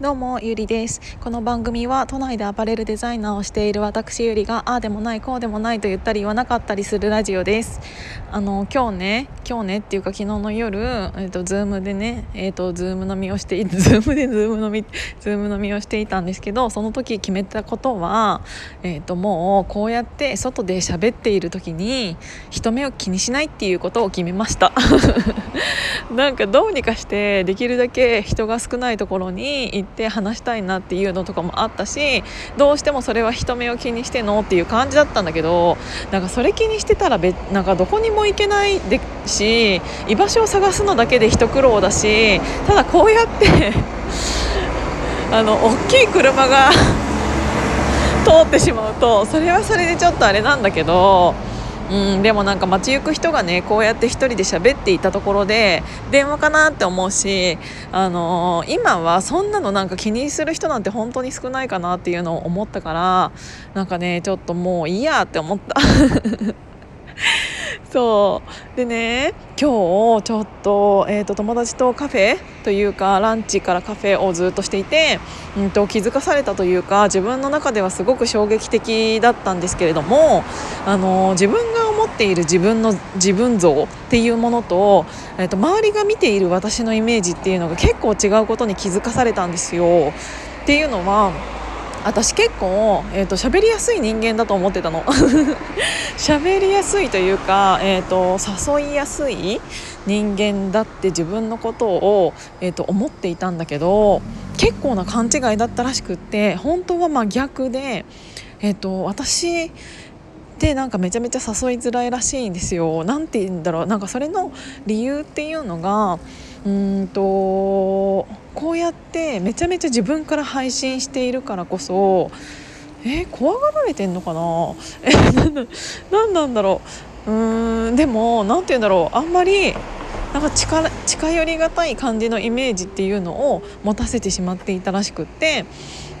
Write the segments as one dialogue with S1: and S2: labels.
S1: どうもゆりです。この番組は都内でアパレルデザイナーをしている私ゆりがああでもないこうでもないと言ったり言わなかったりするラジオです。あの今日ね今日ねっていうか昨日の夜えっ、ー、とズームでねえっ、ー、とズーム飲みをして ズームでズーム飲みズーム飲みをしていたんですけどその時決めたことはえっ、ー、ともうこうやって外で喋っている時に人目を気にしないっていうことを決めました。なんかどうにかしてできるだけ人が少ないところに行って話したいなっていうのとかもあったしどうしてもそれは人目を気にしてのっていう感じだったんだけどなんかそれ気にしてたらべなんかどこにも行けないでし居場所を探すのだけで一苦労だしただこうやって あの大きい車が 通ってしまうとそれはそれでちょっとあれなんだけど。うん、でもなんか街行く人がねこうやって1人で喋っていたところで電話かなって思うし、あのー、今はそんなのなんか気にする人なんて本当に少ないかなっていうのを思ったからなんかねちょっともういいやって思った。そうでね今日ちょっと,、えーと、友達とカフェというかランチからカフェをずっとしていて、うんと、気づかされたというか自分の中ではすごく衝撃的だったんですけれどもあの自分が思っている自分の自分像っていうものと,、えーと周りが見ている私のイメージっていうのが結構違うことに気づかされたんですよ。っていうのは私結構、えーと、喋りやすい人間だと思ってたの 喋りやすいというか、えーと、誘いやすい人間だって自分のことを、えーと、思っていたんだけど結構な勘違いだったらしくって本当はま逆で、えー、と私ってなんかめちゃめちゃ誘いづらいらしいんですよ。なんて言うんだろう。なんかそれの理由っていうのがうんとこうやってめちゃめちゃ自分から配信しているからこそえー、怖がられてんのかな？え何なんだろう。うーんでも何て言うんだろう。あんまりなんか近近寄りがたい感じのイメージっていうのを持たせてしまっていたらしくって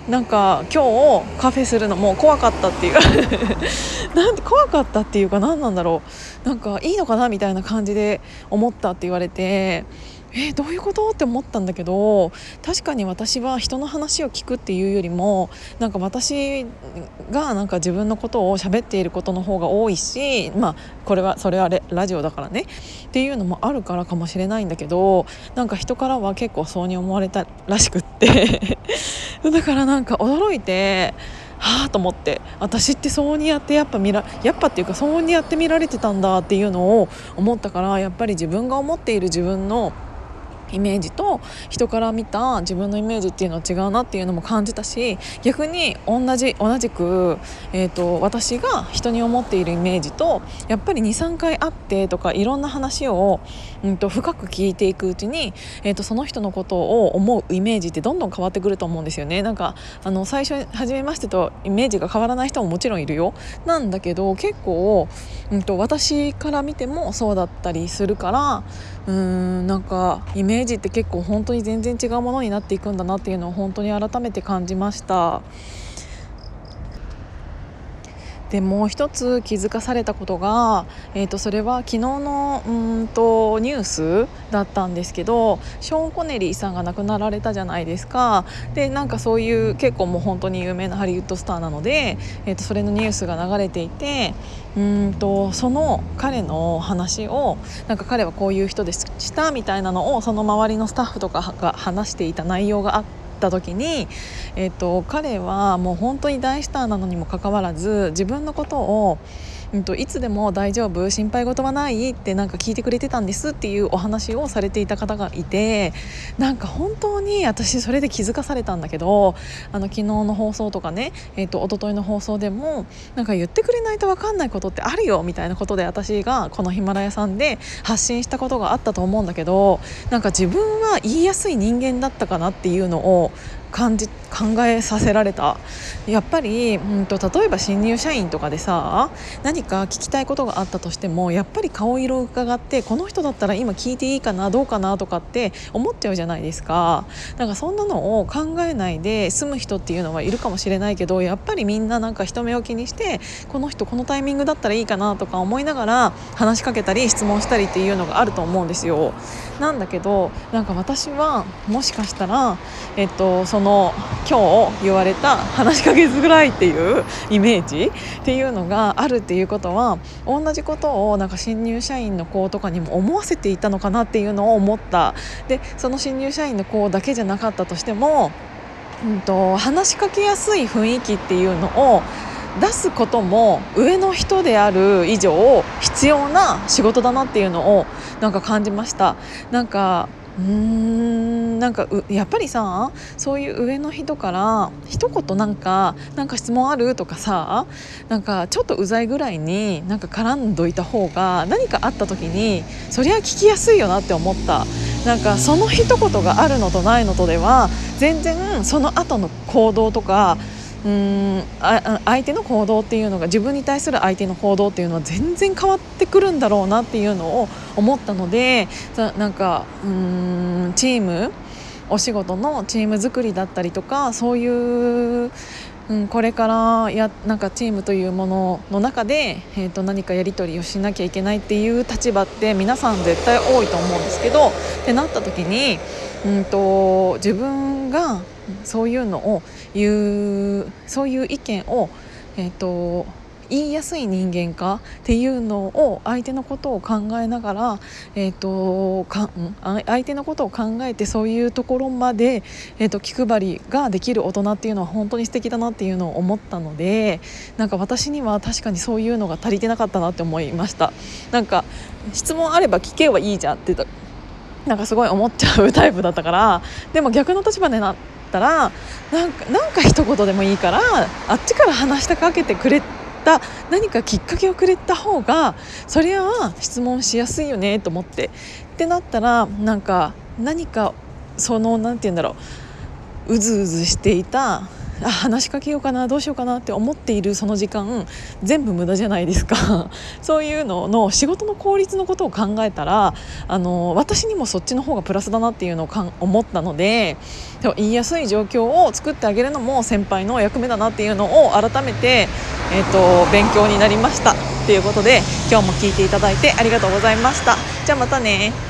S1: なんか今日カフェするのも怖かったっていう。なんて怖かったっていうか何なんだろう。なんかいいのかなみたいな感じで思ったって言われて。え、どういうこと？って思ったんだけど確かに私は人の話を聞くっていうよりもなんか私がなんか自分のことを喋っていることの方が多いしまあこれはそれはラジオだからね。っていうのもあるからかもしれないんだけどなんか人からは結構そうに思われたらしくって。だからなんか驚いて。はあと思って。私ってそうにやってやっぱ見らやっぱっていうかそうにやって見られてたんだっていうのを思ったからやっぱり自分が思っている自分のイメージと人から見た自分のイメージっていうのは違うなっていうのも感じたし逆に同じ同じく、えーと、私が人に思っているイメージとやっぱり23回会ってとかいろんな話を、うんと、深く聞いていくうちに、えーと、その人のことを思うイメージってどんどん変わってくると思うんですよね。なんかあの最初初めましてとイメージが変わらない人ももちろんいるよなんだけど結構、うんと私から見てもそうだったりするからうーんなんかイメージって結構本当に全然違うものになっていくんだなっていうのを本当に改めて感じました。でもう一つ気づかされたことが、えー、とそれは昨日のうんとニュースだったんですけどショーン・コネリーさんが亡くなられたじゃないですかでなんかそういう結構もう本当に有名なハリウッドスターなので、えー、とそれのニュースが流れていてうんとその彼の話をなんか彼はこういう人でしたみたいなのをその周りのスタッフとかが話していた内容があって。った時に、えーと、彼はもう本当に大スターなのにもかかわらず自分のことをうんと、いつでも大丈夫心配事はないってなんか聞いてくれてたんですっていうお話をされていた方がいてなんか本当に私それで気づかされたんだけどあの昨日の放送とかね、えーと、一昨日の放送でもなんか言ってくれないと分かんないことってあるよみたいなことで私がこのヒマラヤさんで発信したことがあったと思うんだけどなんか自分は言いやすい人間だったかなっていうのを感じ考えさせられた。やっぱり、うんと、例えば新入社員とかでさ何か聞きたいことがあったとしてもやっぱり顔色を伺ってこの人だったら今聞いていいかなどうかなとかって思っちゃうじゃないですか。なんかそんなのを考えないで済む人っていうのはいるかもしれないけどやっぱりみんななんか人目を気にしてこの人このタイミングだったらいいかなとか思いながら話しかけたり質問したりっていうのがあると思うんですよ。なんだけどなんか私はもしかしたら、えっと、そその今日言われた話しかけづらいっていうイメージっていうのがあるっていうことは同じことをなんか新入社員の子とかにも思わせていたのかなっていうのを思った。でその新入社員の子だけじゃなかったとしても、うんと、話しかけやすい雰囲気っていうのを出すことも上の人である以上必要な仕事だなっていうのをなんか感じました。なんかうーんなんかやっぱりさそういう上の人から一言なんか「なんか質問ある?」とかさなんかちょっとうざいぐらいになんか絡んどいた方が何かあった時にそりゃ聞きやすいよなって思ったなんかその一言があるのとないのとでは全然その後の行動とかうんあ相手の行動っていうのが自分に対する相手の行動っていうのは全然変わってくるんだろうなっていうのを思ったのでなんかうんチームお仕事のチーム作りだったりとかそういううん、これからやなんかチームというものの中で、えー、と何かやり取りをしなきゃいけないっていう立場って皆さん絶対多いと思うんですけどってなった時に、うんと自分がそういうのを言うそういう意見を、えーと、言いやすい人間かっていうのを相手のことを考えながら、えーと、か相手のことを考えてそういうところまで、えーと、気配りができる大人っていうのは本当に素敵だなっていうのを思ったのでなんか私には確かにそういうのが足りてなかったなって思いました。なんか質問あれば聞けばいいじゃんってなんかすごい思っちゃうタイプだったからでも逆の立場でなったらなんかなんか一言でもいいからあっちから話しかけてくれた何かきっかけをくれた方がそれは質問しやすいよねと思って。ってなったらなんか何かその何て言うんだろううずうずしていたあ話しかけようかなどうしようかなって思っているその時間全部無駄じゃないですか そういうのの仕事の効率のことを考えたらあの私にもそっちの方がプラスだなっていうのをか思ったので言いやすい状況を作ってあげるのも先輩の役目だなっていうのを改めて、えーと、勉強になりましたということで今日も聞いていただいてありがとうございました。じゃあまたね